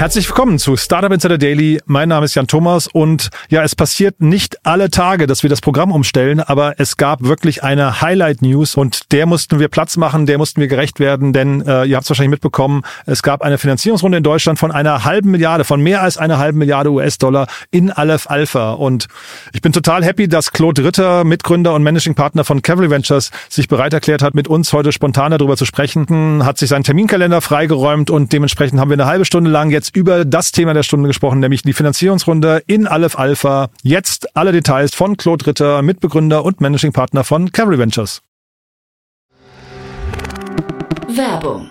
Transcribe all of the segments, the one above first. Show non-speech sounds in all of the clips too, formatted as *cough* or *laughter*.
Herzlich willkommen zu Startup Insider Daily. Mein Name ist Jan Thomas und ja, es passiert nicht alle Tage, dass wir das Programm umstellen, aber es gab wirklich eine Highlight News und der mussten wir Platz machen, der mussten wir gerecht werden, denn äh, ihr habt es wahrscheinlich mitbekommen, es gab eine Finanzierungsrunde in Deutschland von einer halben Milliarde, von mehr als einer halben Milliarde US-Dollar in Aleph Alpha und ich bin total happy, dass Claude Ritter, Mitgründer und Managing Partner von Cavalry Ventures, sich bereit erklärt hat, mit uns heute spontan darüber zu sprechen, hat sich seinen Terminkalender freigeräumt und dementsprechend haben wir eine halbe Stunde lang jetzt über das Thema der Stunde gesprochen, nämlich die Finanzierungsrunde in Aleph Alpha. Jetzt alle Details von Claude Ritter, Mitbegründer und Managing Partner von Cavalry Ventures. Werbung.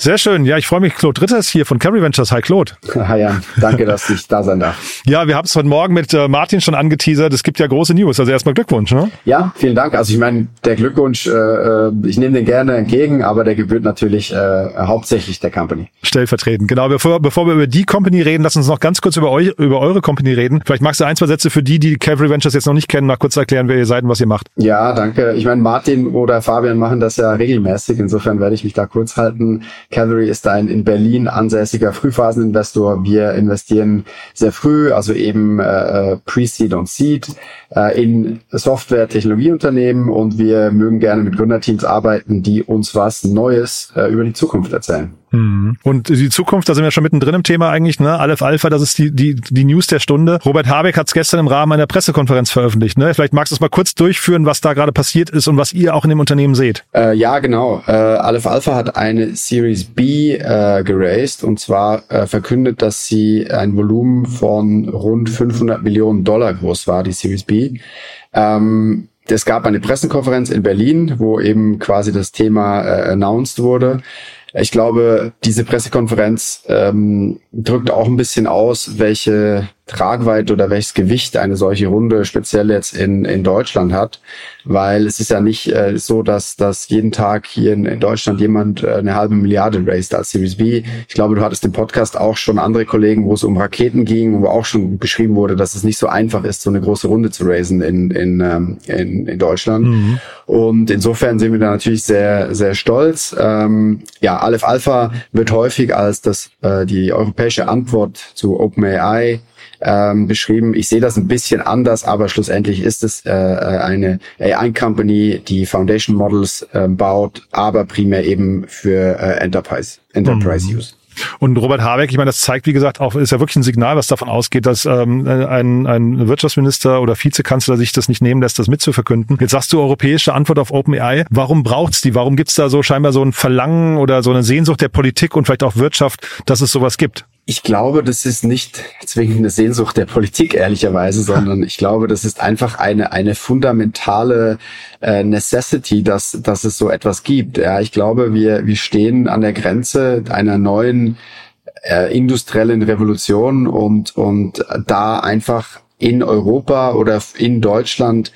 Sehr schön. Ja, ich freue mich. Claude Ritter ist hier von Carry Ventures. Hi, Claude. *laughs* Hi, Jan. Danke, dass ich da sein darf. Ja, wir haben es heute Morgen mit äh, Martin schon angeteasert. Es gibt ja große News. Also erstmal Glückwunsch. Ne? Ja, vielen Dank. Also ich meine, der Glückwunsch, äh, ich nehme den gerne entgegen, aber der gebührt natürlich äh, hauptsächlich der Company. Stellvertretend. Genau. Bevor, bevor wir über die Company reden, lass uns noch ganz kurz über euch, über eure Company reden. Vielleicht magst du ein, zwei Sätze für die, die Cavalry Ventures jetzt noch nicht kennen, mal kurz erklären, wer ihr seid und was ihr macht. Ja, danke. Ich meine, Martin oder Fabian machen das ja regelmäßig. Insofern werde ich mich da kurz halten. Cavalry ist ein in Berlin ansässiger Frühphaseninvestor. Wir investieren sehr früh, also eben äh, Pre-Seed und Seed äh, in Software-Technologieunternehmen und wir mögen gerne mit Gründerteams arbeiten, die uns was Neues äh, über die Zukunft erzählen. Hm. Und die Zukunft, da sind wir schon mittendrin im Thema eigentlich, ne? Aleph Alpha, das ist die, die, die News der Stunde. Robert Habeck hat es gestern im Rahmen einer Pressekonferenz veröffentlicht. Ne? Vielleicht magst du es mal kurz durchführen, was da gerade passiert ist und was ihr auch in dem Unternehmen seht. Äh, ja, genau. Äh, Aleph Alpha hat eine Series B äh, geraced und zwar äh, verkündet, dass sie ein Volumen von rund 500 Millionen Dollar groß war, die Series B. Ähm, es gab eine Pressekonferenz in Berlin, wo eben quasi das Thema äh, announced wurde. Ich glaube, diese Pressekonferenz ähm, drückt auch ein bisschen aus, welche Tragweite oder welches Gewicht eine solche Runde speziell jetzt in, in Deutschland hat, weil es ist ja nicht äh, so, dass, dass jeden Tag hier in, in Deutschland jemand äh, eine halbe Milliarde raced als Series B. Ich glaube, du hattest im Podcast auch schon andere Kollegen, wo es um Raketen ging, wo auch schon beschrieben wurde, dass es nicht so einfach ist, so eine große Runde zu raisen in, in, ähm, in, in Deutschland. Mhm. Und insofern sind wir da natürlich sehr, sehr stolz. Ähm, ja, Aleph Alpha wird häufig als das, äh, die europäische Antwort zu OpenAI ähm, beschrieben. Ich sehe das ein bisschen anders, aber schlussendlich ist es äh, eine AI-Company, die Foundation Models äh, baut, aber primär eben für äh, Enterprise, Enterprise mhm. Use. Und Robert Habeck, ich meine, das zeigt, wie gesagt, auch ist ja wirklich ein Signal, was davon ausgeht, dass ähm, ein, ein Wirtschaftsminister oder Vizekanzler sich das nicht nehmen lässt, das mitzuverkünden. Jetzt sagst du europäische Antwort auf OpenAI. Warum braucht's die? Warum gibt's da so scheinbar so ein Verlangen oder so eine Sehnsucht der Politik und vielleicht auch Wirtschaft, dass es sowas gibt? Ich glaube, das ist nicht zwingend eine Sehnsucht der Politik, ehrlicherweise, sondern ich glaube, das ist einfach eine, eine fundamentale äh, Necessity, dass, dass es so etwas gibt. Ja, ich glaube, wir, wir stehen an der Grenze einer neuen äh, industriellen Revolution und, und da einfach in Europa oder in Deutschland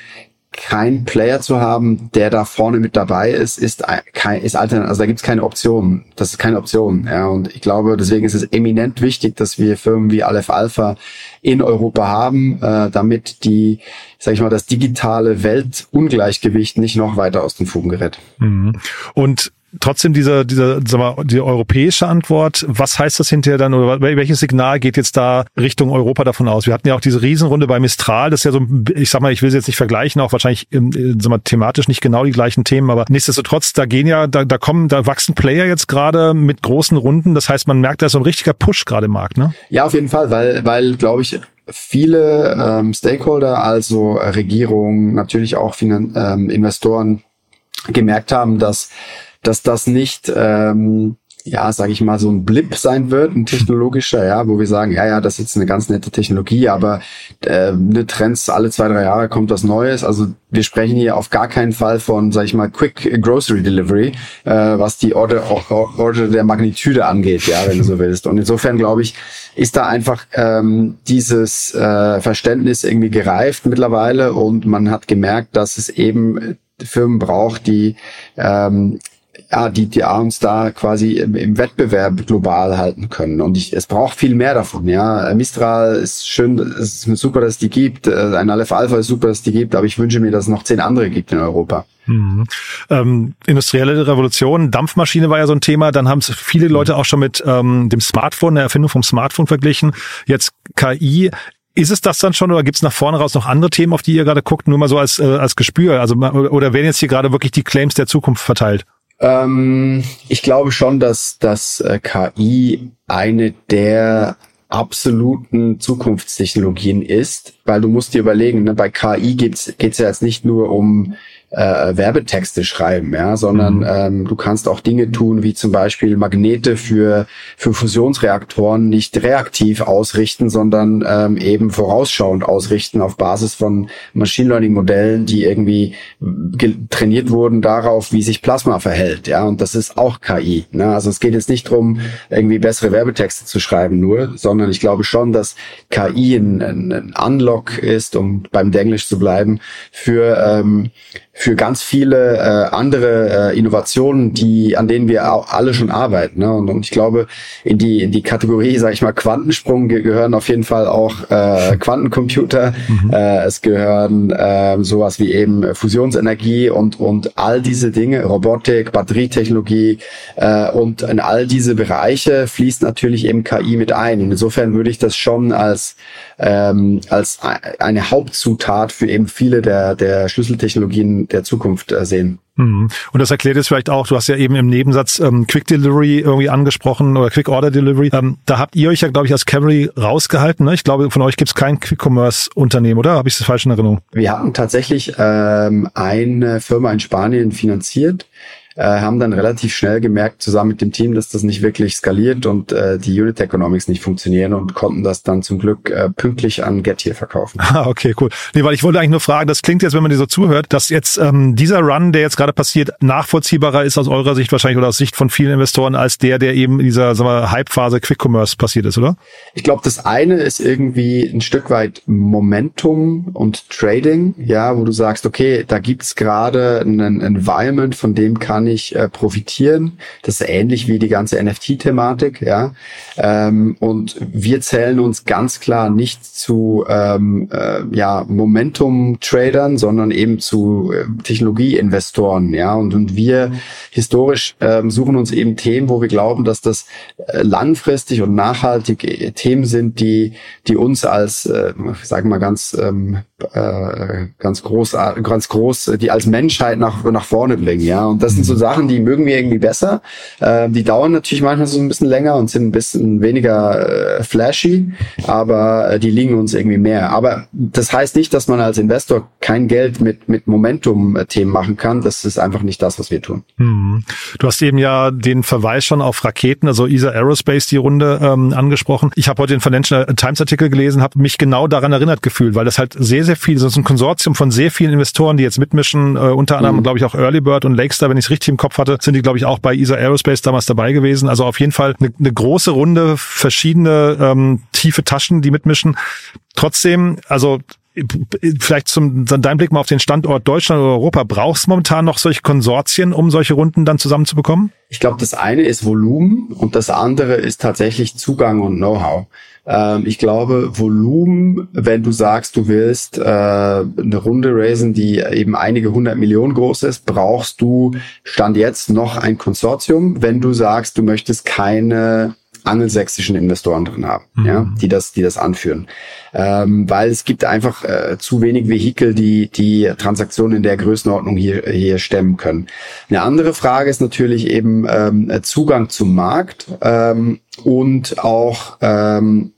kein Player zu haben, der da vorne mit dabei ist, ist kein, ist alternativ, also da gibt's keine Option. Das ist keine Option. Ja, und ich glaube, deswegen ist es eminent wichtig, dass wir Firmen wie Aleph Alpha in Europa haben, äh, damit die, sag ich mal, das digitale Weltungleichgewicht nicht noch weiter aus den Fugen gerät. Mhm. Und trotzdem diese, diese, sag mal, die europäische Antwort. Was heißt das hinterher dann oder welches Signal geht jetzt da Richtung Europa davon aus? Wir hatten ja auch diese Riesenrunde bei Mistral. Das ist ja so, ich sag mal, ich will sie jetzt nicht vergleichen, auch wahrscheinlich sag mal, thematisch nicht genau die gleichen Themen, aber nichtsdestotrotz, da gehen ja, da, da kommen, da wachsen Player jetzt gerade mit großen Runden. Das heißt, man merkt, da ist so ein richtiger Push gerade im Markt, ne? Ja, auf jeden Fall, weil, weil, glaube ich, viele ähm, Stakeholder, also Regierungen, natürlich auch Finan ähm, Investoren gemerkt haben, dass, dass das nicht ähm, ja, sage ich mal, so ein Blip sein wird, ein technologischer, ja, wo wir sagen, ja, ja, das ist jetzt eine ganz nette Technologie, aber äh, ne Trends alle zwei, drei Jahre kommt was Neues. Also wir sprechen hier auf gar keinen Fall von, sage ich mal, Quick Grocery Delivery, äh, was die Order, Order der Magnitude angeht, ja, wenn du so willst. Und insofern glaube ich, ist da einfach ähm, dieses äh, Verständnis irgendwie gereift mittlerweile und man hat gemerkt, dass es eben Firmen braucht, die ähm, ja, die, die uns da quasi im, im, Wettbewerb global halten können. Und ich, es braucht viel mehr davon. Ja, Mistral ist schön, es ist super, dass es die gibt. Äh, ein Aleph Alpha ist super, dass es die gibt. Aber ich wünsche mir, dass es noch zehn andere gibt in Europa. Mhm. Ähm, industrielle Revolution, Dampfmaschine war ja so ein Thema. Dann haben es viele Leute auch schon mit ähm, dem Smartphone, der Erfindung vom Smartphone verglichen. Jetzt KI. Ist es das dann schon oder gibt es nach vorne raus noch andere Themen, auf die ihr gerade guckt, nur mal so als, äh, als Gespür? Also oder werden jetzt hier gerade wirklich die Claims der Zukunft verteilt? Ähm, ich glaube schon, dass, dass äh, KI eine der absoluten Zukunftstechnologien ist, weil du musst dir überlegen, ne, bei KI geht es ja jetzt nicht nur um äh, Werbetexte schreiben, ja, sondern mhm. ähm, du kannst auch Dinge tun, wie zum Beispiel Magnete für, für Fusionsreaktoren nicht reaktiv ausrichten, sondern ähm, eben vorausschauend ausrichten auf Basis von Machine Learning Modellen, die irgendwie trainiert wurden darauf, wie sich Plasma verhält, ja, und das ist auch KI. Ne? Also es geht jetzt nicht drum, irgendwie bessere Werbetexte zu schreiben nur, sondern ich glaube schon, dass KI ein, ein Unlock ist, um beim Englisch zu bleiben, für ähm, für ganz viele äh, andere äh, Innovationen, die an denen wir auch alle schon arbeiten. Ne? Und, und ich glaube, in die in die Kategorie, sage ich mal, Quantensprung ge gehören auf jeden Fall auch äh, Quantencomputer. Mhm. Äh, es gehören äh, sowas wie eben Fusionsenergie und und all diese Dinge, Robotik, Batterietechnologie äh, und in all diese Bereiche fließt natürlich eben KI mit ein. Insofern würde ich das schon als ähm, als eine Hauptzutat für eben viele der der Schlüsseltechnologien der Zukunft äh, sehen. Mhm. Und das erklärt es vielleicht auch, du hast ja eben im Nebensatz ähm, Quick Delivery irgendwie angesprochen oder Quick Order Delivery. Ähm, da habt ihr euch ja, glaube ich, als Cavalry rausgehalten. Ne? Ich glaube, von euch gibt es kein Quick-Commerce-Unternehmen, oder? Habe ich das falsch in Erinnerung? Wir hatten tatsächlich ähm, eine Firma in Spanien finanziert, äh, haben dann relativ schnell gemerkt, zusammen mit dem Team, dass das nicht wirklich skaliert und äh, die Unit Economics nicht funktionieren und konnten das dann zum Glück äh, pünktlich an Getir verkaufen. *laughs* Ah, okay, cool. Nee, weil ich wollte eigentlich nur fragen, das klingt jetzt, wenn man dir so zuhört, dass jetzt ähm, dieser Run, der jetzt gerade passiert, nachvollziehbarer ist aus eurer Sicht wahrscheinlich oder aus Sicht von vielen Investoren als der, der eben in dieser Hype-Phase Quick Commerce passiert ist, oder? Ich glaube, das eine ist irgendwie ein Stück weit Momentum und Trading, ja, wo du sagst, okay, da gibt's gerade ein Environment, von dem kann kann äh, profitieren. Das ist ähnlich wie die ganze NFT-Thematik, ja. Ähm, und wir zählen uns ganz klar nicht zu ähm, äh, ja, Momentum-Tradern, sondern eben zu äh, Technologieinvestoren, ja. Und, und wir historisch ähm, suchen uns eben Themen, wo wir glauben, dass das äh, langfristig und nachhaltig äh, Themen sind, die, die uns als, äh, sagen wir mal ganz, ähm, äh, ganz groß, ganz groß, die als Menschheit nach, nach vorne bringen, ja. Und das sind so so Sachen, die mögen wir irgendwie besser. Äh, die dauern natürlich manchmal so ein bisschen länger und sind ein bisschen weniger äh, flashy, aber äh, die liegen uns irgendwie mehr. Aber das heißt nicht, dass man als Investor kein Geld mit, mit Momentum-Themen machen kann. Das ist einfach nicht das, was wir tun. Hm. Du hast eben ja den Verweis schon auf Raketen, also ESA Aerospace, die Runde ähm, angesprochen. Ich habe heute den Financial Times Artikel gelesen, habe mich genau daran erinnert gefühlt, weil das halt sehr, sehr viel, das ist ein Konsortium von sehr vielen Investoren, die jetzt mitmischen, äh, unter anderem, mhm. glaube ich, auch Early Bird und Lakestar, wenn ich es richtig im Kopf hatte, sind die, glaube ich, auch bei ESA Aerospace damals dabei gewesen. Also auf jeden Fall eine, eine große Runde, verschiedene ähm, tiefe Taschen, die mitmischen. Trotzdem, also vielleicht zum dein Blick mal auf den Standort Deutschland oder Europa. Brauchst momentan noch solche Konsortien, um solche Runden dann zusammenzubekommen? Ich glaube, das eine ist Volumen und das andere ist tatsächlich Zugang und Know-how. Ähm, ich glaube, Volumen, wenn du sagst, du willst äh, eine Runde raisen, die eben einige hundert Millionen groß ist, brauchst du Stand jetzt noch ein Konsortium. Wenn du sagst, du möchtest keine angelsächsischen Investoren drin haben, mhm. ja, die das, die das anführen. Ähm, weil es gibt einfach äh, zu wenig Vehikel, die die Transaktionen in der Größenordnung hier, hier stemmen können. Eine andere Frage ist natürlich eben ähm, Zugang zum Markt ähm, und auch ähm,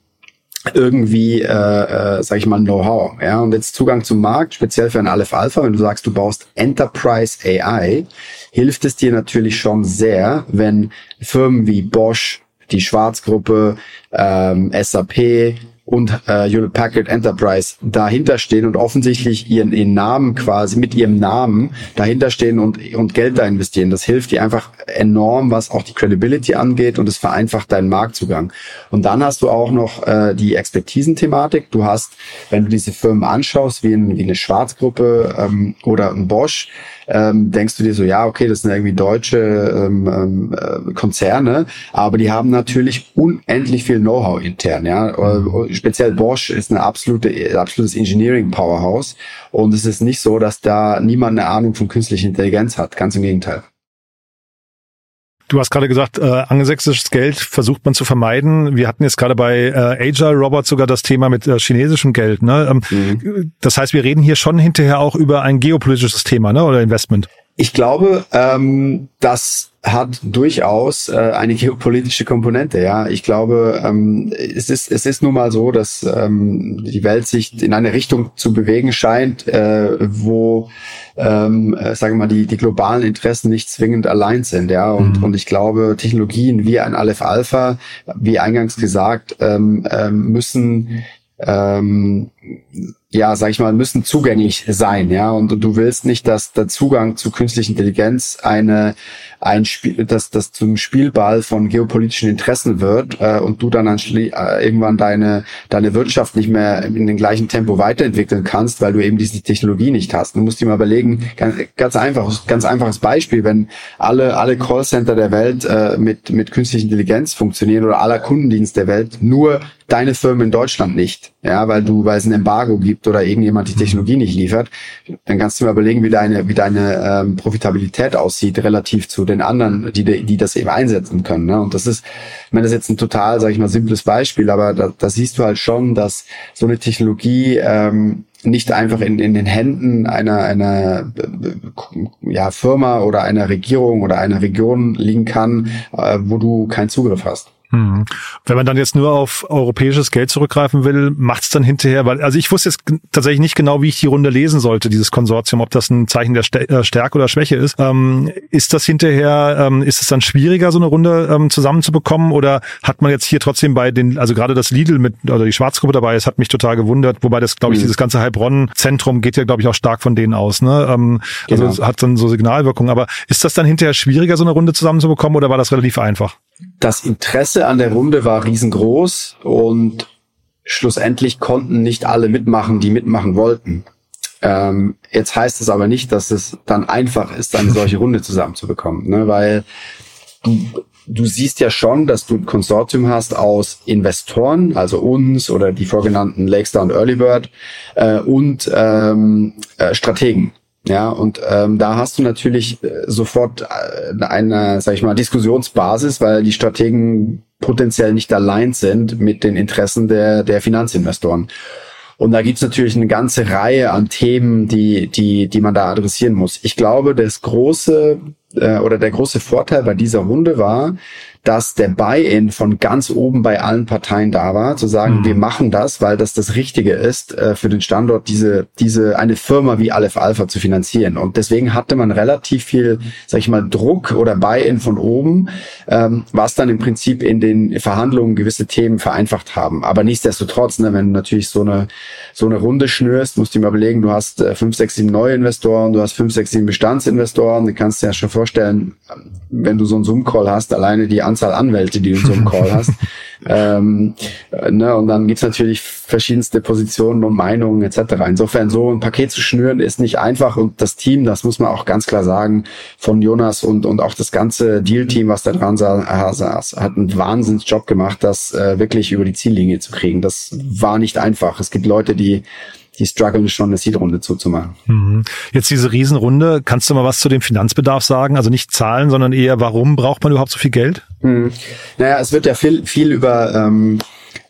irgendwie, äh, äh, sag ich mal, Know-how. Ja, und jetzt Zugang zum Markt, speziell für ein Aleph Alpha, wenn du sagst, du baust Enterprise AI, hilft es dir natürlich schon sehr, wenn Firmen wie Bosch, die Schwarzgruppe, ähm, SAP und äh, Hewlett Packard Enterprise dahinter stehen und offensichtlich ihren, ihren Namen quasi mit ihrem Namen dahinter stehen und, und Geld da investieren. Das hilft dir einfach enorm, was auch die Credibility angeht und es vereinfacht deinen Marktzugang. Und dann hast du auch noch äh, die Expertisenthematik. Du hast, wenn du diese Firmen anschaust, wie, ein, wie eine Schwarzgruppe ähm, oder ein Bosch, ähm, denkst du dir so, ja, okay, das sind irgendwie deutsche ähm, ähm, äh, Konzerne, aber die haben natürlich unendlich viel Know-how intern, ja. Mhm. Speziell Bosch ist eine absolute, absolutes Engineering Powerhouse und es ist nicht so, dass da niemand eine Ahnung von künstlicher Intelligenz hat, ganz im Gegenteil. Du hast gerade gesagt, äh, angelsächsisches Geld versucht man zu vermeiden. Wir hatten jetzt gerade bei äh, Agile Robot sogar das Thema mit äh, chinesischem Geld. Ne? Ähm, mhm. Das heißt, wir reden hier schon hinterher auch über ein geopolitisches Thema ne? oder Investment. Ich glaube, ähm, das hat durchaus äh, eine geopolitische Komponente. Ja, ich glaube, ähm, es ist es ist nun mal so, dass ähm, die Welt sich in eine Richtung zu bewegen scheint, äh, wo ähm, äh, sagen wir mal die die globalen Interessen nicht zwingend allein sind. Ja, und mhm. und ich glaube, Technologien wie ein Aleph Alpha, wie eingangs gesagt, ähm, äh, müssen ähm, ja, sag ich mal, müssen zugänglich sein, ja. Und, und, du willst nicht, dass der Zugang zu künstlicher Intelligenz eine ein Spiel, dass das zum Spielball von geopolitischen Interessen wird äh, und du dann äh, irgendwann deine deine Wirtschaft nicht mehr in dem gleichen Tempo weiterentwickeln kannst, weil du eben diese Technologie nicht hast. Du musst dir mal überlegen, ganz, ganz einfach, ganz einfaches Beispiel, wenn alle alle Callcenter der Welt äh, mit mit künstlicher Intelligenz funktionieren oder aller Kundendienst der Welt, nur deine Firma in Deutschland nicht, ja, weil du weil es ein Embargo gibt oder irgendjemand die Technologie nicht liefert, dann kannst du mal überlegen, wie deine wie deine ähm, Profitabilität aussieht relativ zu den anderen, die, die das eben einsetzen können. Ne? Und das ist, ich meine, das ist jetzt ein total, sage ich mal, simples Beispiel, aber da, da siehst du halt schon, dass so eine Technologie ähm, nicht einfach in, in den Händen einer, einer ja, Firma oder einer Regierung oder einer Region liegen kann, äh, wo du keinen Zugriff hast. Hm. Wenn man dann jetzt nur auf europäisches Geld zurückgreifen will, macht es dann hinterher, weil, also ich wusste jetzt tatsächlich nicht genau, wie ich die Runde lesen sollte, dieses Konsortium, ob das ein Zeichen der äh, Stärke oder Schwäche ist. Ähm, ist das hinterher, ähm, ist es dann schwieriger, so eine Runde ähm, zusammenzubekommen oder hat man jetzt hier trotzdem bei den, also gerade das Lidl mit, oder die Schwarzgruppe dabei, das hat mich total gewundert, wobei das, glaube ich, mhm. dieses ganze Heilbronn-Zentrum geht ja, glaube ich, auch stark von denen aus, ne? Ähm, also genau. Also hat dann so Signalwirkung. Aber ist das dann hinterher schwieriger, so eine Runde zusammenzubekommen oder war das relativ einfach? Das Interesse an der Runde war riesengroß und schlussendlich konnten nicht alle mitmachen, die mitmachen wollten. Ähm, jetzt heißt es aber nicht, dass es dann einfach ist, eine solche Runde zusammenzubekommen, ne? weil du, du siehst ja schon, dass du ein Konsortium hast aus Investoren, also uns oder die vorgenannten Lakestar und Earlybird äh, und ähm, äh, Strategen. Ja, und ähm, da hast du natürlich äh, sofort äh, eine, sag ich mal, Diskussionsbasis, weil die Strategen potenziell nicht allein sind mit den Interessen der, der Finanzinvestoren. Und da gibt's natürlich eine ganze Reihe an Themen, die, die, die man da adressieren muss. Ich glaube, das große äh, oder der große Vorteil bei dieser Runde war, dass der Buy-in von ganz oben bei allen Parteien da war, zu sagen, mhm. wir machen das, weil das das Richtige ist, äh, für den Standort diese, diese, eine Firma wie Aleph Alpha zu finanzieren. Und deswegen hatte man relativ viel, sag ich mal, Druck oder Buy-in von oben, ähm, was dann im Prinzip in den Verhandlungen gewisse Themen vereinfacht haben. Aber nichtsdestotrotz, ne, wenn du natürlich so eine, so eine Runde schnürst, musst du dir mal überlegen, du hast äh, fünf, sechs, sieben neue Investoren, du hast fünf, sechs, sieben Bestandsinvestoren, du kannst dir ja schon vorstellen, vorstellen, wenn du so einen Zoom-Call hast, alleine die Anzahl Anwälte, die du in so einem Call hast. *laughs* ähm, ne, und dann gibt's natürlich verschiedenste Positionen und Meinungen etc. Insofern so ein Paket zu schnüren ist nicht einfach und das Team, das muss man auch ganz klar sagen, von Jonas und, und auch das ganze Deal-Team, was da dran saß, hat einen Wahnsinnsjob gemacht, das äh, wirklich über die Ziellinie zu kriegen. Das war nicht einfach. Es gibt Leute, die die strugglen schon, eine Seed-Runde zuzumachen. Mhm. Jetzt diese Riesenrunde, kannst du mal was zu dem Finanzbedarf sagen? Also nicht Zahlen, sondern eher, warum braucht man überhaupt so viel Geld? Mhm. Naja, es wird ja viel, viel über ähm,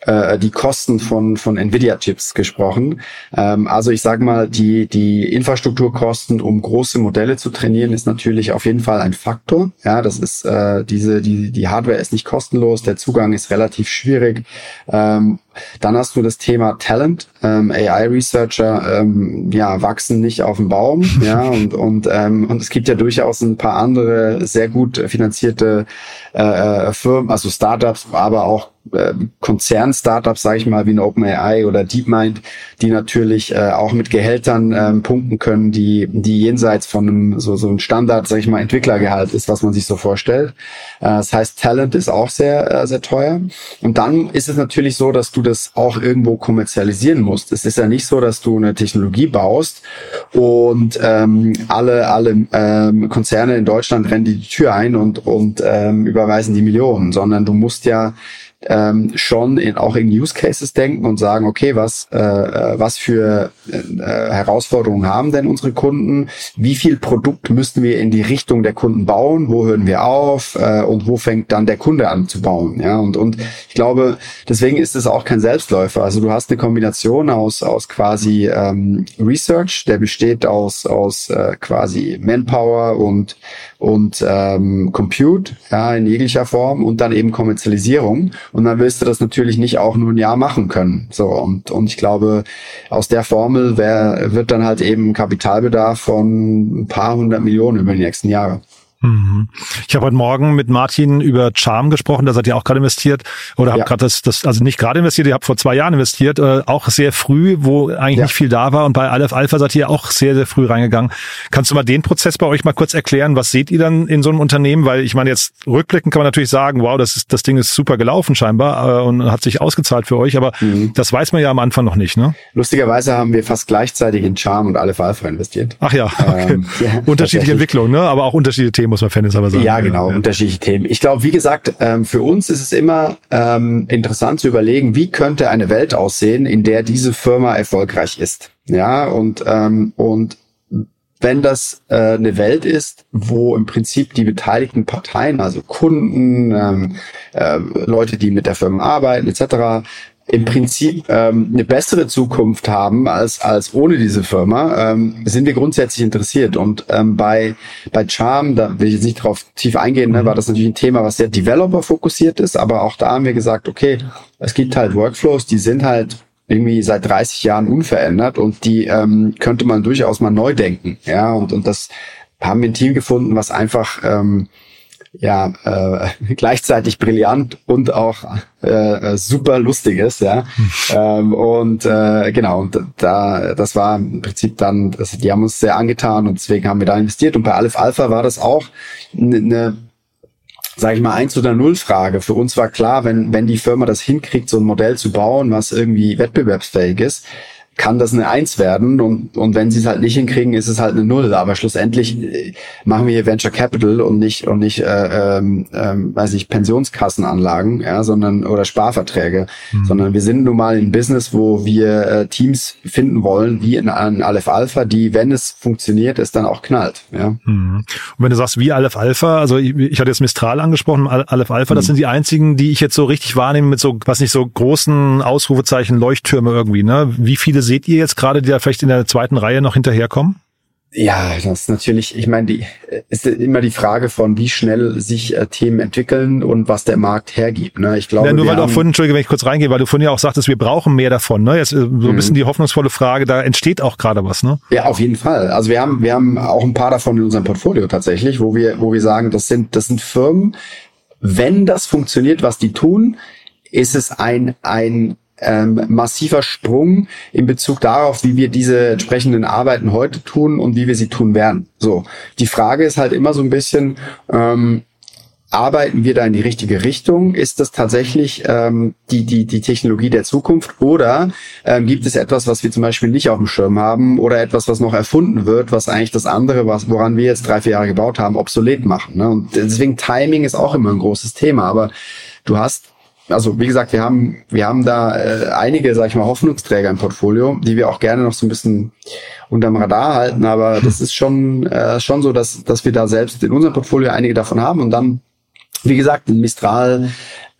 äh, die Kosten von, von Nvidia-Chips gesprochen. Ähm, also ich sage mal, die, die Infrastrukturkosten, um große Modelle zu trainieren, ist natürlich auf jeden Fall ein Faktor. Ja, das ist äh, diese, die, die Hardware ist nicht kostenlos, der Zugang ist relativ schwierig. Ähm, dann hast du das Thema Talent. Ähm, AI-Researcher ähm, ja, wachsen nicht auf dem Baum. *laughs* ja, und, und, ähm, und es gibt ja durchaus ein paar andere sehr gut finanzierte äh, äh Firmen, also Startups, aber auch äh, Konzern-Startups, sage ich mal, wie ein OpenAI oder DeepMind, die natürlich äh, auch mit Gehältern ähm, punkten können, die, die jenseits von einem so, so ein Standard, sage ich mal, Entwicklergehalt ist, was man sich so vorstellt. Äh, das heißt, Talent ist auch sehr, äh, sehr teuer. Und dann ist es natürlich so, dass du das auch irgendwo kommerzialisieren musst. Es ist ja nicht so, dass du eine Technologie baust und ähm, alle, alle ähm, Konzerne in Deutschland rennen die Tür ein und, und ähm, überweisen die Millionen, sondern du musst ja ähm, schon in, auch in Use Cases denken und sagen, okay, was, äh, äh, was für äh, Herausforderungen haben denn unsere Kunden? Wie viel Produkt müssten wir in die Richtung der Kunden bauen? Wo hören wir auf? Äh, und wo fängt dann der Kunde an zu bauen? Ja, und, und ich glaube, deswegen ist es auch kein Selbstläufer. Also du hast eine Kombination aus, aus quasi ähm, Research, der besteht aus, aus äh, quasi Manpower und, und ähm, Compute, ja, in jeglicher Form und dann eben Kommerzialisierung. Und dann wirst du das natürlich nicht auch nur ein Jahr machen können. So, und, und ich glaube, aus der Formel wär, wird dann halt eben Kapitalbedarf von ein paar hundert Millionen über die nächsten Jahre. Mhm. Ich habe heute Morgen mit Martin über Charm gesprochen, da seid ihr auch gerade investiert oder habt ja. gerade das, das, also nicht gerade investiert, ihr habt vor zwei Jahren investiert, äh, auch sehr früh, wo eigentlich ja. nicht viel da war und bei Aleph Alpha seid ihr auch sehr, sehr früh reingegangen. Kannst du mal den Prozess bei euch mal kurz erklären? Was seht ihr dann in so einem Unternehmen? Weil ich meine, jetzt rückblickend kann man natürlich sagen, wow, das ist, das Ding ist super gelaufen scheinbar äh, und hat sich ausgezahlt für euch, aber mhm. das weiß man ja am Anfang noch nicht, ne? Lustigerweise haben wir fast gleichzeitig in Charm und Aleph Alpha investiert. Ach ja, *laughs* okay. Ähm, *laughs* ja, Unterschiedliche Entwicklungen, ne? Aber auch unterschiedliche Themen, muss man aber sagen. Ja, genau, ja. unterschiedliche Themen. Ich glaube, wie gesagt, ähm, für uns ist es immer ähm, interessant zu überlegen, wie könnte eine Welt aussehen, in der diese Firma erfolgreich ist. Ja, und, ähm, und wenn das äh, eine Welt ist, wo im Prinzip die beteiligten Parteien, also Kunden, ähm, äh, Leute, die mit der Firma arbeiten, etc., im Prinzip ähm, eine bessere Zukunft haben als als ohne diese Firma, ähm, sind wir grundsätzlich interessiert. Und ähm, bei bei Charm, da will ich jetzt nicht drauf tief eingehen, ne, war das natürlich ein Thema, was sehr Developer fokussiert ist, aber auch da haben wir gesagt, okay, es gibt halt Workflows, die sind halt irgendwie seit 30 Jahren unverändert und die ähm, könnte man durchaus mal neu denken. Ja, und, und das haben wir ein Team gefunden, was einfach ähm, ja äh, *laughs* gleichzeitig brillant und auch äh, super lustig ist, ja. *laughs* ähm, und äh, genau, und da das war im Prinzip dann, das, die haben uns sehr angetan und deswegen haben wir da investiert. Und bei Aleph Alpha war das auch eine, ne, sage ich mal, eins oder null Frage. Für uns war klar, wenn, wenn die Firma das hinkriegt, so ein Modell zu bauen, was irgendwie wettbewerbsfähig ist, kann das eine Eins werden und, und wenn sie es halt nicht hinkriegen, ist es halt eine Null. Aber schlussendlich äh, machen wir hier Venture Capital und nicht und nicht, äh, ähm, ähm, weiß ich, Pensionskassenanlagen, ja, sondern oder Sparverträge, mhm. sondern wir sind nun mal in Business, wo wir äh, Teams finden wollen, wie in, in Aleph Alpha, die, wenn es funktioniert, es dann auch knallt. Ja. Mhm. Und wenn du sagst, wie Aleph Alpha, also ich, ich hatte jetzt Mistral angesprochen, Aleph Alpha, mhm. das sind die einzigen, die ich jetzt so richtig wahrnehme mit so, was nicht so großen Ausrufezeichen, Leuchttürme irgendwie, ne? Wie viele seht ihr jetzt gerade, die da vielleicht in der zweiten Reihe noch hinterherkommen? Ja, das ist natürlich, ich meine, die ist immer die Frage von, wie schnell sich äh, Themen entwickeln und was der Markt hergibt. Ne? Ich glaube, ja, nur weil du auch vorhin, Entschuldige, wenn ich kurz reingehe, weil du vorhin ja auch sagtest, wir brauchen mehr davon. Ne? Jetzt äh, so ein mhm. bisschen die hoffnungsvolle Frage, da entsteht auch gerade was, ne? Ja, auf jeden Fall. Also wir haben, wir haben auch ein paar davon in unserem Portfolio tatsächlich, wo wir, wo wir sagen, das sind, das sind Firmen, wenn das funktioniert, was die tun, ist es ein, ein ähm, massiver Sprung in Bezug darauf, wie wir diese entsprechenden Arbeiten heute tun und wie wir sie tun werden. So, die Frage ist halt immer so ein bisschen, ähm, arbeiten wir da in die richtige Richtung? Ist das tatsächlich ähm, die, die, die Technologie der Zukunft? Oder ähm, gibt es etwas, was wir zum Beispiel nicht auf dem Schirm haben oder etwas, was noch erfunden wird, was eigentlich das andere, was, woran wir jetzt drei, vier Jahre gebaut haben, obsolet machen? Ne? Und deswegen Timing ist auch immer ein großes Thema. Aber du hast also wie gesagt, wir haben, wir haben da äh, einige, sag ich mal, Hoffnungsträger im Portfolio, die wir auch gerne noch so ein bisschen unterm Radar halten, aber das ist schon, äh, schon so, dass, dass wir da selbst in unserem Portfolio einige davon haben und dann wie gesagt, in Mistral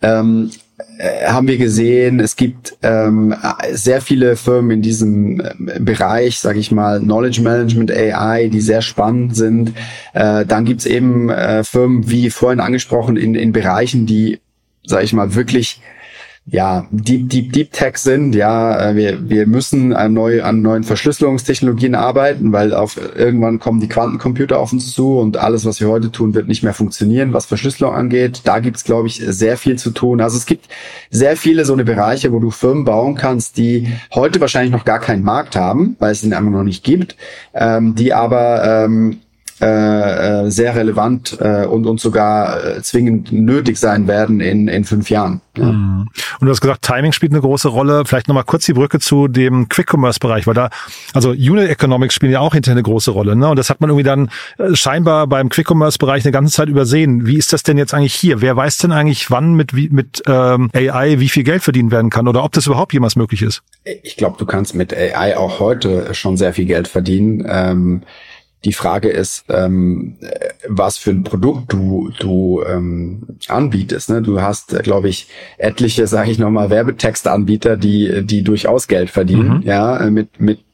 ähm, äh, haben wir gesehen, es gibt ähm, sehr viele Firmen in diesem äh, Bereich, sage ich mal, Knowledge Management AI, die sehr spannend sind. Äh, dann gibt's eben äh, Firmen, wie vorhin angesprochen, in, in Bereichen, die, sage ich mal, wirklich ja, Deep, Deep, Deep Tech sind. Ja, äh, wir, wir müssen an, neu, an neuen Verschlüsselungstechnologien arbeiten, weil auf, irgendwann kommen die Quantencomputer auf uns zu und alles, was wir heute tun, wird nicht mehr funktionieren, was Verschlüsselung angeht. Da gibt's, glaube ich, sehr viel zu tun. Also es gibt sehr viele so eine Bereiche, wo du Firmen bauen kannst, die heute wahrscheinlich noch gar keinen Markt haben, weil es ihn einfach noch nicht gibt, ähm, die aber ähm, äh, äh, sehr relevant äh, und, und sogar äh, zwingend nötig sein werden in, in fünf Jahren. Ja. Mhm. Und du hast gesagt, Timing spielt eine große Rolle. Vielleicht nochmal kurz die Brücke zu dem Quick-Commerce-Bereich, weil da, also Unit Economics spielen ja auch hinterher eine große Rolle. Ne? Und das hat man irgendwie dann scheinbar beim Quick-Commerce-Bereich eine ganze Zeit übersehen. Wie ist das denn jetzt eigentlich hier? Wer weiß denn eigentlich, wann mit, mit ähm, AI wie viel Geld verdienen werden kann oder ob das überhaupt jemals möglich ist? Ich glaube, du kannst mit AI auch heute schon sehr viel Geld verdienen. Ähm, die Frage ist, ähm, was für ein Produkt du, du ähm, anbietest. Ne? Du hast, glaube ich, etliche, sage ich nochmal, Werbetextanbieter, die, die durchaus Geld verdienen, mhm. ja, mit, mit,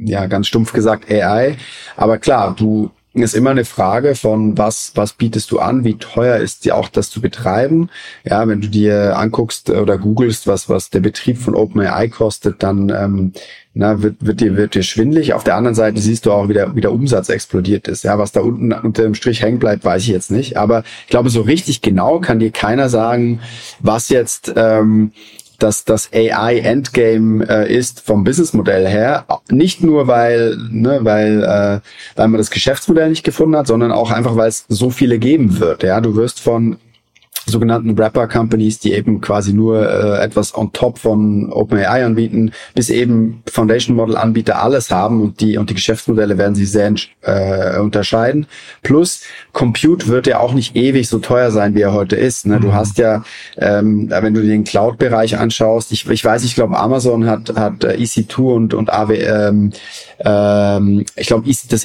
ja, ganz stumpf gesagt AI. Aber klar, du ist immer eine Frage von was, was bietest du an, wie teuer ist dir auch das zu betreiben. Ja, wenn du dir anguckst oder googelst, was, was der Betrieb von OpenAI kostet, dann ähm, na, wird, wird, dir, wird dir schwindlig. Auf der anderen Seite siehst du auch, wie der, wie der Umsatz explodiert ist. Ja, was da unten unter dem Strich hängen bleibt, weiß ich jetzt nicht. Aber ich glaube, so richtig genau kann dir keiner sagen, was jetzt ähm, dass das AI Endgame äh, ist vom Businessmodell her. Nicht nur weil, ne, weil, äh, weil man das Geschäftsmodell nicht gefunden hat, sondern auch einfach, weil es so viele geben wird. Ja, du wirst von sogenannten Wrapper-Companies, die eben quasi nur äh, etwas on top von OpenAI anbieten, bis eben Foundation-Model-Anbieter alles haben und die und die Geschäftsmodelle werden sich sehr äh, unterscheiden. Plus Compute wird ja auch nicht ewig so teuer sein, wie er heute ist. Ne? Du mhm. hast ja, ähm, wenn du den Cloud-Bereich anschaust, ich, ich weiß, ich glaube Amazon hat hat äh, EC2 und und AW, ähm, ähm, ich glaube das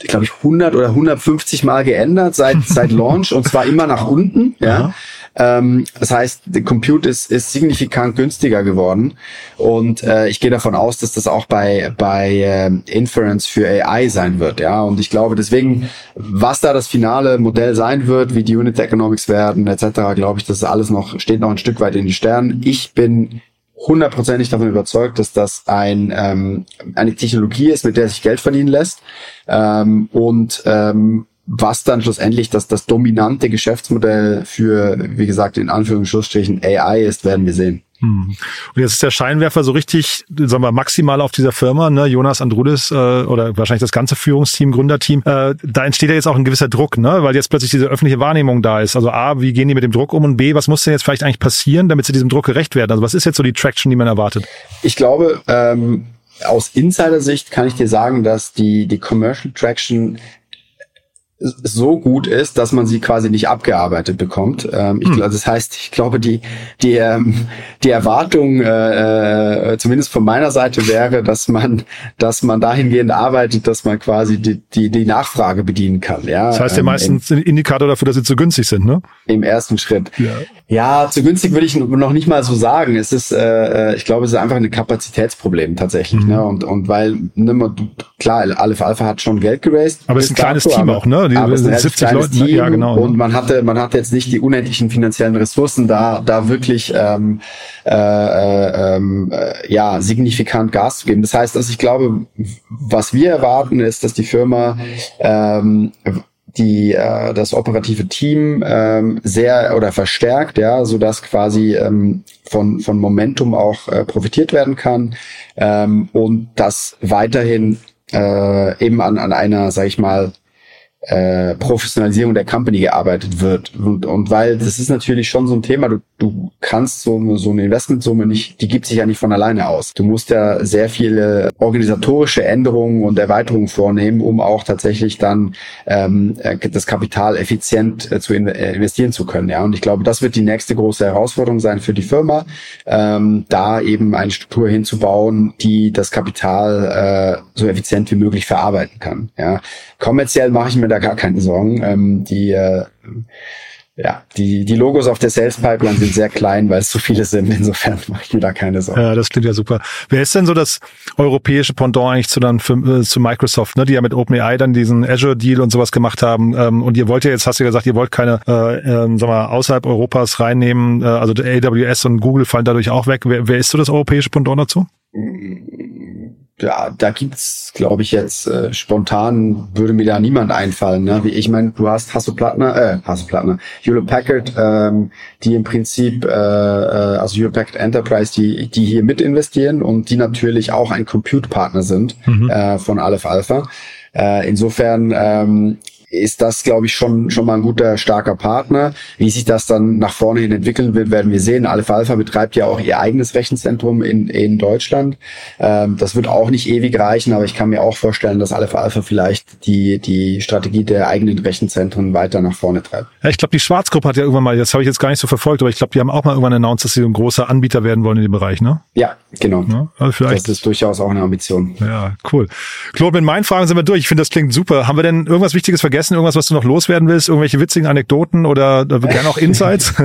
EC2-Pricing glaube ich, 100 oder 150 Mal geändert seit, *laughs* seit Launch und zwar immer nach unten. Ja. Ähm, das heißt, der Compute ist, ist signifikant günstiger geworden und äh, ich gehe davon aus, dass das auch bei, bei äh, Inference für AI sein wird. Ja. Und ich glaube deswegen, was da das finale Modell sein wird, wie die Unit Economics werden etc., glaube ich, das ist alles noch, steht noch ein Stück weit in den Sternen. Ich bin hundertprozentig davon überzeugt, dass das ein, ähm, eine Technologie ist, mit der sich Geld verdienen lässt. Ähm, und ähm, was dann schlussendlich das, das dominante Geschäftsmodell für, wie gesagt, in Anführungsstrichen AI ist, werden wir sehen. Hm. Und jetzt ist der Scheinwerfer so richtig, sagen wir, maximal auf dieser Firma, ne? Jonas Andrudis äh, oder wahrscheinlich das ganze Führungsteam, Gründerteam. Äh, da entsteht ja jetzt auch ein gewisser Druck, ne? weil jetzt plötzlich diese öffentliche Wahrnehmung da ist. Also A, wie gehen die mit dem Druck um und B, was muss denn jetzt vielleicht eigentlich passieren, damit sie diesem Druck gerecht werden? Also was ist jetzt so die Traction, die man erwartet? Ich glaube, ähm, aus Insider-Sicht kann ich dir sagen, dass die, die Commercial Traction so gut ist, dass man sie quasi nicht abgearbeitet bekommt. Ähm, ich, hm. Das heißt, ich glaube, die die ähm, die Erwartung, äh, äh, zumindest von meiner Seite, wäre, dass man dass man dahingehend arbeitet, dass man quasi die die, die Nachfrage bedienen kann. Ja, das heißt ja ähm, meistens ein Indikator dafür, dass sie zu günstig sind, ne? Im ersten Schritt. Ja. Ja, zu günstig würde ich noch nicht mal so sagen. Es ist, äh, äh, ich glaube, es ist einfach ein Kapazitätsproblem tatsächlich. Mhm. Ne? Und, und weil, ne, klar, Aleph Alpha hat schon Geld geraced. Aber es ist ein kleines dazu, Team aber, auch, ne? Die, aber es ist 70 Leute, ne? Team ja, genau. Und man hatte, man hatte jetzt nicht die unendlichen finanziellen Ressourcen, da, da wirklich ähm, äh, äh, ähm, äh, ja, signifikant Gas zu geben. Das heißt, dass ich glaube, was wir erwarten, ist, dass die Firma ähm, die äh, das operative Team ähm, sehr oder verstärkt, ja, so dass quasi ähm, von von Momentum auch äh, profitiert werden kann ähm, und das weiterhin äh, eben an an einer, sag ich mal, äh, Professionalisierung der Company gearbeitet wird. Und, und weil das ist natürlich schon so ein Thema, du, du kannst so, so eine Investmentsumme nicht, die gibt sich ja nicht von alleine aus. Du musst ja sehr viele organisatorische Änderungen und Erweiterungen vornehmen, um auch tatsächlich dann ähm, äh, das Kapital effizient äh, zu in, äh, investieren zu können. Ja, und ich glaube, das wird die nächste große Herausforderung sein für die Firma, ähm, da eben eine Struktur hinzubauen, die das Kapital äh, so effizient wie möglich verarbeiten kann. Ja, kommerziell mache ich mir da gar keine Sorgen. Ähm, die äh, ja, die, die Logos auf der Sales Pipeline sind sehr klein, weil es so viele sind. Insofern mache ich mir da keine Sorgen. Ja, das klingt ja super. Wer ist denn so das europäische Pendant eigentlich zu dann für, äh, zu Microsoft, ne, die ja mit OpenAI dann diesen Azure Deal und sowas gemacht haben. Ähm, und ihr wollt ja jetzt, hast du ja gesagt, ihr wollt keine, äh, äh, sag mal, außerhalb Europas reinnehmen. Äh, also AWS und Google fallen dadurch auch weg. Wer, wer ist so das europäische Pendant dazu? Ja, da gibt's, glaube ich, jetzt äh, spontan würde mir da niemand einfallen. Ne? Wie ich meine, du hast Hasso Plattner, äh, Hasso Plattner, Hewlett Packard, ähm, die im Prinzip, äh, äh, also Hewlett Packard Enterprise, die die hier mit investieren und die natürlich auch ein Compute-Partner sind mhm. äh, von Aleph Alpha. Äh, insofern ähm, ist das, glaube ich, schon, schon mal ein guter, starker Partner. Wie sich das dann nach vorne hin entwickeln wird, werden wir sehen. Alpha Alpha betreibt ja auch ihr eigenes Rechenzentrum in, in Deutschland. Ähm, das wird auch nicht ewig reichen, aber ich kann mir auch vorstellen, dass Alpha Alpha vielleicht die, die Strategie der eigenen Rechenzentren weiter nach vorne treibt. Ja, ich glaube, die Schwarzgruppe hat ja irgendwann mal, das habe ich jetzt gar nicht so verfolgt, aber ich glaube, die haben auch mal irgendwann announced, dass sie ein großer Anbieter werden wollen in dem Bereich, ne? Ja, genau. Ja, also vielleicht. Das ist durchaus auch eine Ambition. Ja, cool. Claude, mit meinen Fragen sind wir durch. Ich finde, das klingt super. Haben wir denn irgendwas Wichtiges vergessen? Irgendwas, was du noch loswerden willst? Irgendwelche witzigen Anekdoten oder gerne auch *laughs* Insights? *laughs*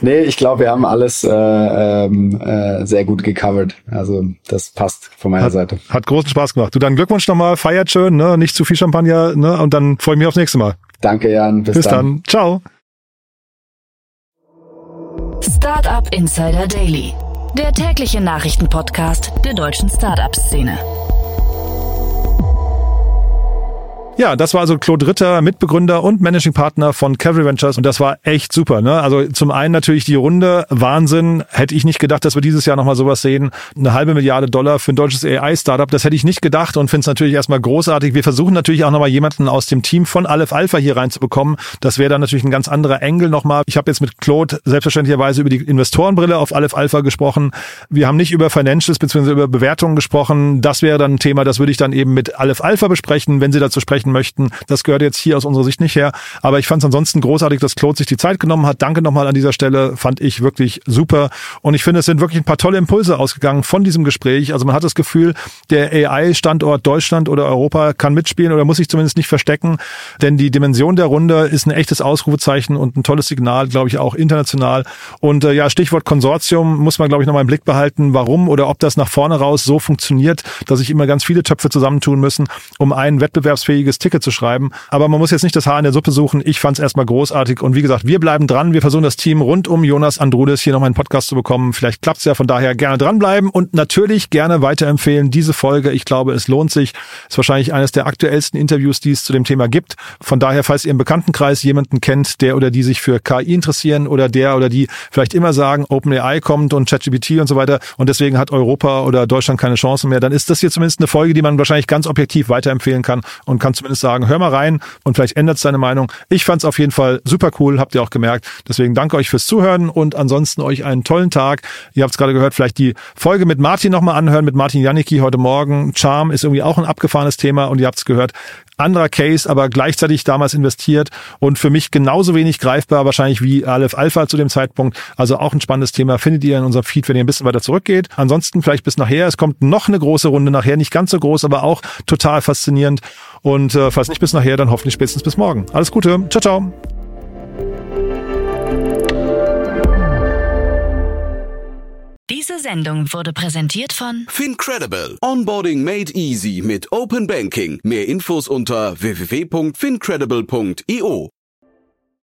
Nee, ich glaube, wir haben alles äh, ähm, äh, sehr gut gecovert. Also das passt von meiner hat, Seite. Hat großen Spaß gemacht. Du dann Glückwunsch nochmal, feiert schön, ne? nicht zu viel Champagner ne? und dann freue ich mich aufs nächste Mal. Danke, Jan. Bis, Bis dann. dann. Ciao. Startup Insider Daily, der tägliche Nachrichtenpodcast der deutschen Startup-Szene. Ja, das war also Claude Ritter, Mitbegründer und Managing Partner von Cavalry Ventures und das war echt super. Ne? Also zum einen natürlich die Runde, Wahnsinn. Hätte ich nicht gedacht, dass wir dieses Jahr nochmal sowas sehen. Eine halbe Milliarde Dollar für ein deutsches AI-Startup, das hätte ich nicht gedacht und finde es natürlich erstmal großartig. Wir versuchen natürlich auch nochmal jemanden aus dem Team von Aleph Alpha hier reinzubekommen. Das wäre dann natürlich ein ganz anderer Engel nochmal. Ich habe jetzt mit Claude selbstverständlicherweise über die Investorenbrille auf Aleph Alpha gesprochen. Wir haben nicht über Financials bzw. über Bewertungen gesprochen. Das wäre dann ein Thema, das würde ich dann eben mit Aleph Alpha besprechen, wenn Sie dazu sprechen besprechen möchten. Das gehört jetzt hier aus unserer Sicht nicht her. Aber ich fand es ansonsten großartig, dass Claude sich die Zeit genommen hat. Danke nochmal an dieser Stelle. Fand ich wirklich super. Und ich finde, es sind wirklich ein paar tolle Impulse ausgegangen von diesem Gespräch. Also man hat das Gefühl, der AI-Standort Deutschland oder Europa kann mitspielen oder muss sich zumindest nicht verstecken. Denn die Dimension der Runde ist ein echtes Ausrufezeichen und ein tolles Signal, glaube ich, auch international. Und äh, ja, Stichwort Konsortium muss man, glaube ich, nochmal im Blick behalten, warum oder ob das nach vorne raus so funktioniert, dass sich immer ganz viele Töpfe zusammentun müssen, um ein wettbewerbsfähiges richtiges Ticket zu schreiben. Aber man muss jetzt nicht das Haar in der Suppe suchen. Ich fand es erstmal großartig. Und wie gesagt, wir bleiben dran. Wir versuchen das Team rund um Jonas Andrulis hier nochmal einen Podcast zu bekommen. Vielleicht klappt's ja von daher gerne dranbleiben und natürlich gerne weiterempfehlen. Diese Folge, ich glaube, es lohnt sich. Ist wahrscheinlich eines der aktuellsten Interviews, die es zu dem Thema gibt. Von daher, falls ihr im Bekanntenkreis jemanden kennt, der oder die sich für KI interessieren oder der oder die vielleicht immer sagen, OpenAI kommt und ChatGPT und so weiter und deswegen hat Europa oder Deutschland keine Chance mehr, dann ist das hier zumindest eine Folge, die man wahrscheinlich ganz objektiv weiterempfehlen kann und kann zumindest sagen, hör mal rein und vielleicht ändert es deine Meinung. Ich fand es auf jeden Fall super cool, habt ihr auch gemerkt. Deswegen danke euch fürs Zuhören und ansonsten euch einen tollen Tag. Ihr habt es gerade gehört, vielleicht die Folge mit Martin nochmal anhören, mit Martin Janicki heute Morgen. Charm ist irgendwie auch ein abgefahrenes Thema und ihr habt es gehört, anderer Case, aber gleichzeitig damals investiert und für mich genauso wenig greifbar wahrscheinlich wie Aleph Alpha zu dem Zeitpunkt. Also auch ein spannendes Thema findet ihr in unserem Feed, wenn ihr ein bisschen weiter zurückgeht. Ansonsten vielleicht bis nachher. Es kommt noch eine große Runde nachher, nicht ganz so groß, aber auch total faszinierend. Und äh, falls nicht bis nachher, dann hoffentlich spätestens bis morgen. Alles Gute. Ciao, ciao. Diese Sendung wurde präsentiert von Fincredible. Onboarding made easy mit Open Banking. Mehr Infos unter www.fincredible.io.